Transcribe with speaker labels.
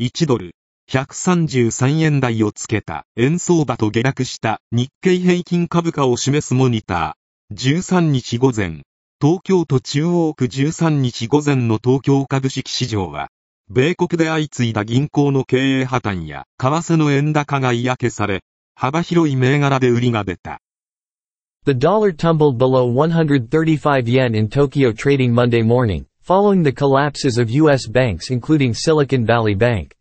Speaker 1: 1ドル133円台をつけた円相場と下落した日経平均株価を示すモニター。13日午前、東京都中央区13日午前の東京株式市場は、米国で相次いだ銀行の経営破綻や為替の円高が嫌気され、幅広い銘柄で売りが出た。
Speaker 2: The dollar tumbled below 135 yen in Tokyo trading Monday morning, following the collapses of U.S. banks including Silicon Valley Bank.